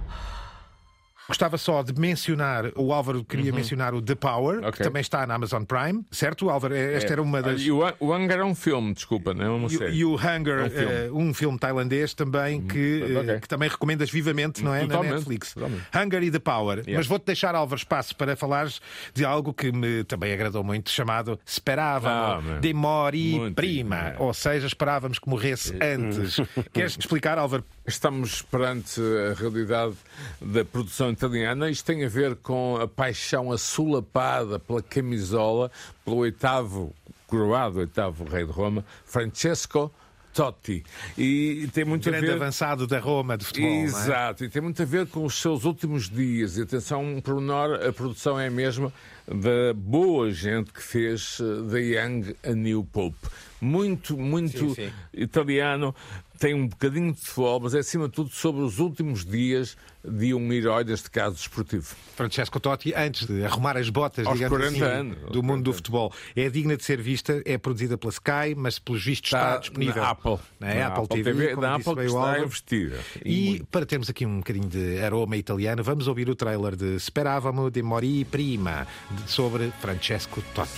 Gostava só de mencionar, o Álvaro queria mencionar o The Power, que Ok. também está na Amazon Prime, certo, Álvaro? Esta era uma das. E o, o Hunger é um filme, desculpa, não é uma E o- série. E o Hunger, É um filme. eh, um filme tailandês também que, eh, ok. que também recomendas vivamente, não é? Totalmente, na Netflix. totalmente. Hunger e The Power. Yeah. Mas vou-te deixar, Álvaro, espaço para falares de algo que me também agradou muito, chamado Esperava Ah, de Mori Prima. Ou seja, esperávamos que morresse [laughs] antes. [laughs] Queres explicar, Álvaro? Estamos perante a realidade da produção italiana. Isto tem a ver com a paixão assolapada pela camisola, pelo oitavo, coroado oitavo rei de Roma, Francesco Totti. E tem muito Grande a ver... avançado da Roma de futebol. é? Exato, e tem muito a ver com os seus últimos dias. E atenção, um pormenor, a produção é a mesma da boa gente que fez eh, The Young a New Pope. Muito, muito Sim, sim. italiano, tem um bocadinho de futebol, mas é acima de tudo sobre os últimos dias de um herói, deste caso, desportivo. Francesco Totti, antes de arrumar as botas, Aos digamos 40 assim, anos. do mundo do futebol, é digna de ser vista, é produzida pela Sky, mas pelos vistos está, Está disponível na Apple. na, Na Apple, Apple TV, na Apple que está Álvaro. investida. E para termos aqui um bocadinho de aroma italiano, vamos ouvir o trailer de Speravamo di Morì Prima, de- sobre Francesco Totti.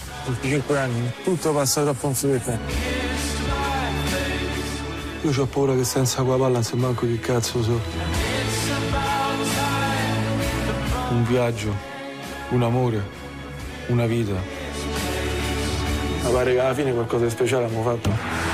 25 anni, tutto passa troppo in fretta. Io ho paura che senza quella palla non so manco che cazzo so. Un viaggio, un amore, una vita. Ma pare che alla fine qualcosa di speciale abbiamo fatto.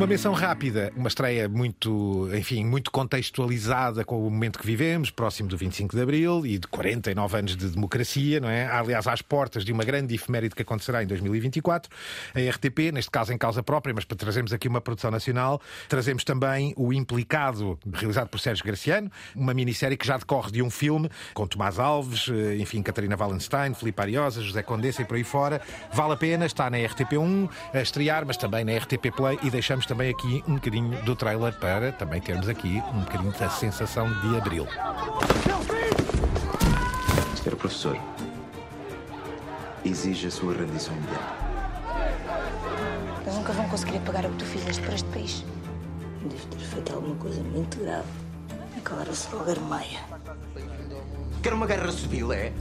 Uma menção rápida, uma estreia muito, enfim, muito contextualizada com o momento que vivemos, próximo do 25 de Abril e de 49 anos de democracia, não é? Aliás, às portas de uma grande efeméride que acontecerá em 2024. A RTP, neste caso em causa própria, mas para trazermos aqui uma produção nacional, trazemos também o Implicado, realizado por Sérgio Graciano, uma minissérie que já decorre de um filme com Tomás Alves, eh, enfim, Catarina Wallenstein, Filipe Ariosa, José Condessa e por aí fora. Vale a pena, está na RTP1 a estrear, mas também na RTP Play e deixamos também aqui um bocadinho do trailer para também termos aqui um bocadinho da sensação de Abril. Senhor professor, exige a sua rendição imediata. Eles nunca vão conseguir pagar o que tu fizeste para este país. Deves ter feito alguma coisa muito grave. Declara-se logo Armeia. Quer uma guerra civil, é?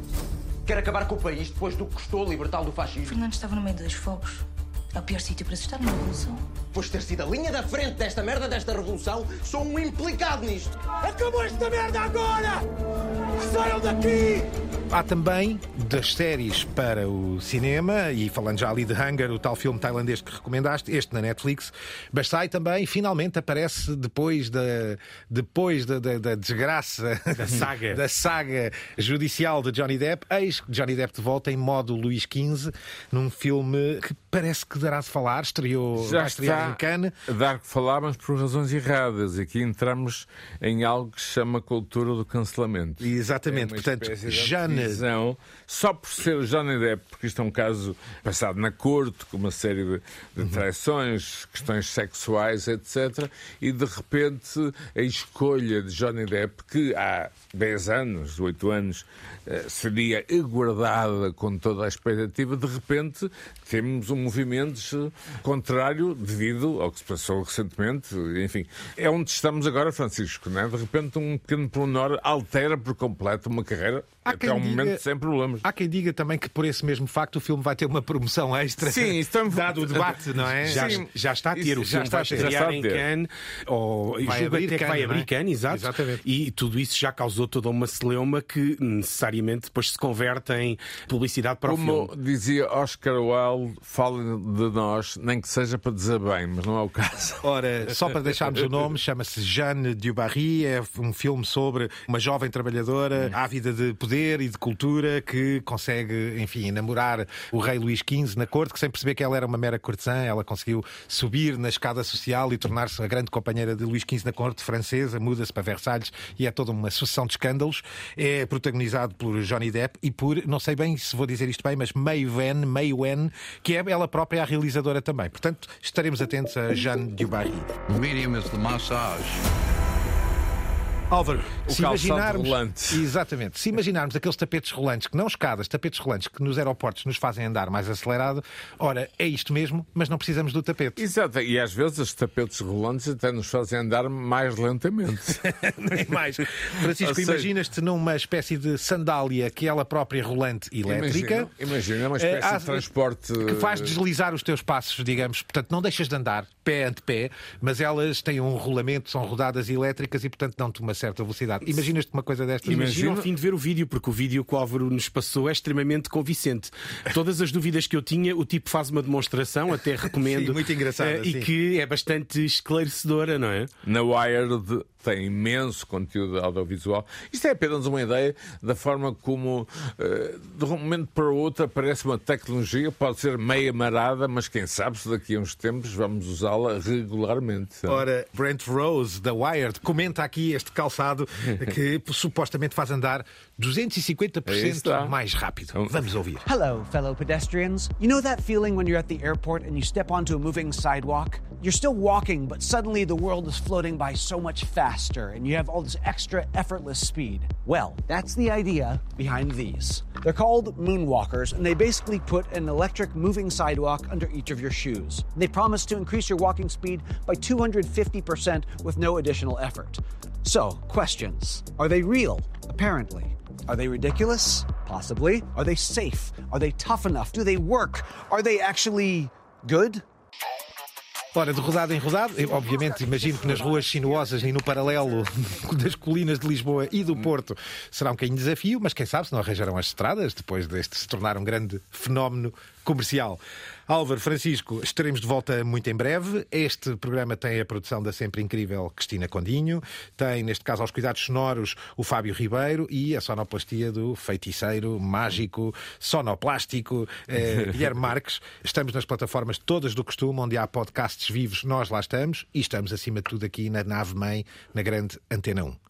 Quer acabar com o país depois do que custou libertá-lo do fascismo? Fernando estava no meio dos fogos. É o pior sítio para se estar numa revolução. Depois de ter sido a linha da frente desta merda, desta revolução, sou um implicado nisto. Acabou esta merda agora! Saiam daqui! Há também das séries para o cinema, e falando já ali de Hunger, o tal filme tailandês que recomendaste, este na Netflix, mas sai também, finalmente aparece depois da, depois da, da- da desgraça, Da saga. [laughs] da saga judicial de Johnny Depp, eis Johnny Depp de volta em modo Luís XV, num filme que parece que dará de falar, estreou, Já vai estrear em Cannes. dar que falar, mas por razões erradas. Aqui entramos em algo que se chama cultura do cancelamento. Exatamente, É portanto, Jane- só por ser Johnny Depp, porque isto é um caso passado na corte, com uma série de, de Uhum. traições, questões sexuais, etc. E de repente a escolha de Johnny Depp, que há 10 anos, 8 anos, eh, seria aguardada com toda a expectativa, de repente temos um movimento contrário devido ao que se passou recentemente. Enfim, é onde estamos agora, Francisco, é? De repente um pequeno pormenor altera por completo uma carreira Há até quem ao diga- momento sem problemas. Há quem diga também que por esse mesmo facto o filme vai ter uma promoção extra. Sim, também- dado o debate, não é? Já, Sim. já está a ter, Isso o já filme está vai a ter. estrear Já está a em ter. Cannes, ou Vai julgo abrir até que vai Cannes, não é? abrir Cannes, exato. Exatamente. E tudo isso já causou toda uma celeuma que necessariamente depois se converte em publicidade para Como o filme. dizia Oscar Wilde, fale de nós, nem que seja para dizer bem, mas não é o caso. [laughs] Ora, só para deixarmos o nome, chama-se Jeanne Dubarry, é um filme sobre uma jovem trabalhadora ávida de poder e de cultura que consegue, enfim, enamorar o rei Luís XV na corte, que sem perceber que ela era uma mera cortesã, ela conseguiu subir na escada social e tornar-se a grande companheira de Luís XV na corte francesa, muda-se para Versalhes e é toda uma sucessão de escândalos. É protagonizado por Johnny Depp e por, não sei bem se vou dizer isto bem, mas May Wen, May Wen, que é ela própria a realizadora também. Portanto, estaremos atentos a Jeanne Dubarry. Medium is the massage. Álvaro, O se imaginarmos, rolante. exatamente, se imaginarmos aqueles tapetes rolantes, que não escadas, tapetes rolantes que nos aeroportos nos fazem andar mais acelerado, ora, é isto mesmo, mas não precisamos do tapete. Exato, e às vezes os tapetes rolantes até nos fazem andar mais lentamente. [laughs] Nem mais. Francisco, seja, imaginas-te numa espécie de sandália que ela própria rolante elétrica. Imagina, imagina, é uma espécie Eh, há- de transporte. Que faz deslizar os teus passos, digamos. Portanto, não deixas de andar pé ante pé, mas elas têm um rolamento, são rodadas elétricas e, portanto, dão-te uma certa velocidade. Imaginas-te uma coisa destas? Imagina ao fim de ver o vídeo, porque o vídeo que o Álvaro nos passou é extremamente convincente. Todas as dúvidas que eu tinha, o tipo faz uma demonstração, até [laughs] recomendo. Sim, muito engraçada, eh, E sim. que é bastante esclarecedora, não é? Na Wired tem imenso conteúdo audiovisual. Isto é apenas uma ideia da forma como, eh, de um momento para o outro, aparece uma tecnologia, pode ser meia marada, mas quem sabe se daqui a uns tempos vamos usá-la regularmente. Ora, Brent Rose, da Wired, comenta aqui este calçado [laughs] que supostamente faz andar 250% mais rápido. Oh. Vamos ouvir. Hello, fellow pedestrians. You know that feeling when you're at the airport and you step onto a moving sidewalk? You're still walking, but suddenly the world is floating by so much faster and you have all this extra effortless speed. Well, that's the idea behind these. They're called moonwalkers, and they basically put an electric moving sidewalk under each of your shoes. They promise to increase your walking speed by 250% with no additional effort. So, questions Are they real? Apparently. Are they ridiculous? Possibly. Are they safe? Are they tough enough? Do they work? Are they actually good? Ora, de rodado em rodado, eu, obviamente imagino que nas ruas sinuosas e no paralelo [laughs] das colinas de Lisboa e do Porto será um bocadinho de desafio, mas quem sabe se não arranjarão as estradas depois deste se tornar um grande fenómeno comercial. Álvaro, Francisco, estaremos de volta muito em breve. Este programa tem a produção da sempre incrível Cristina Condinho, tem, neste caso, aos cuidados sonoros, o Fábio Ribeiro e a sonoplastia do feiticeiro, mágico, sonoplástico, eh, [laughs] Guilherme Marques. Estamos nas plataformas todas do costume, onde há podcasts vivos, nós lá estamos e estamos, acima de tudo, aqui na nave-mãe, na grande Antena 1.